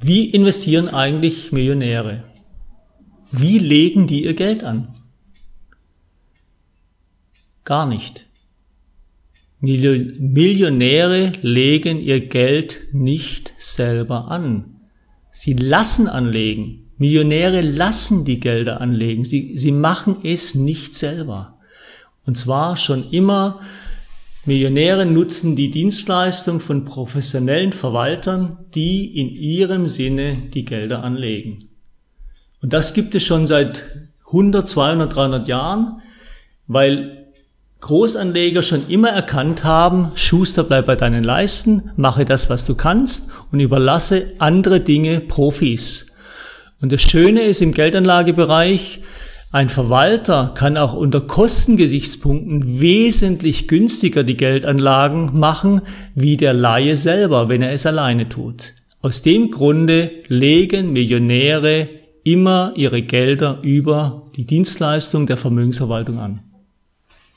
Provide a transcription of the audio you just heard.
Wie investieren eigentlich Millionäre? Wie legen die ihr Geld an? Gar nicht. Millionäre legen ihr Geld nicht selber an. Sie lassen anlegen. Millionäre lassen die Gelder anlegen. Sie, sie machen es nicht selber. Und zwar schon immer, Millionäre nutzen die Dienstleistung von professionellen Verwaltern, die in ihrem Sinne die Gelder anlegen. Und das gibt es schon seit 100, 200, 300 Jahren, weil Großanleger schon immer erkannt haben, Schuster bleib bei deinen Leisten, mache das, was du kannst und überlasse andere Dinge Profis. Und das Schöne ist im Geldanlagebereich, ein Verwalter kann auch unter Kostengesichtspunkten wesentlich günstiger die Geldanlagen machen, wie der Laie selber, wenn er es alleine tut. Aus dem Grunde legen Millionäre immer ihre Gelder über die Dienstleistung der Vermögensverwaltung an.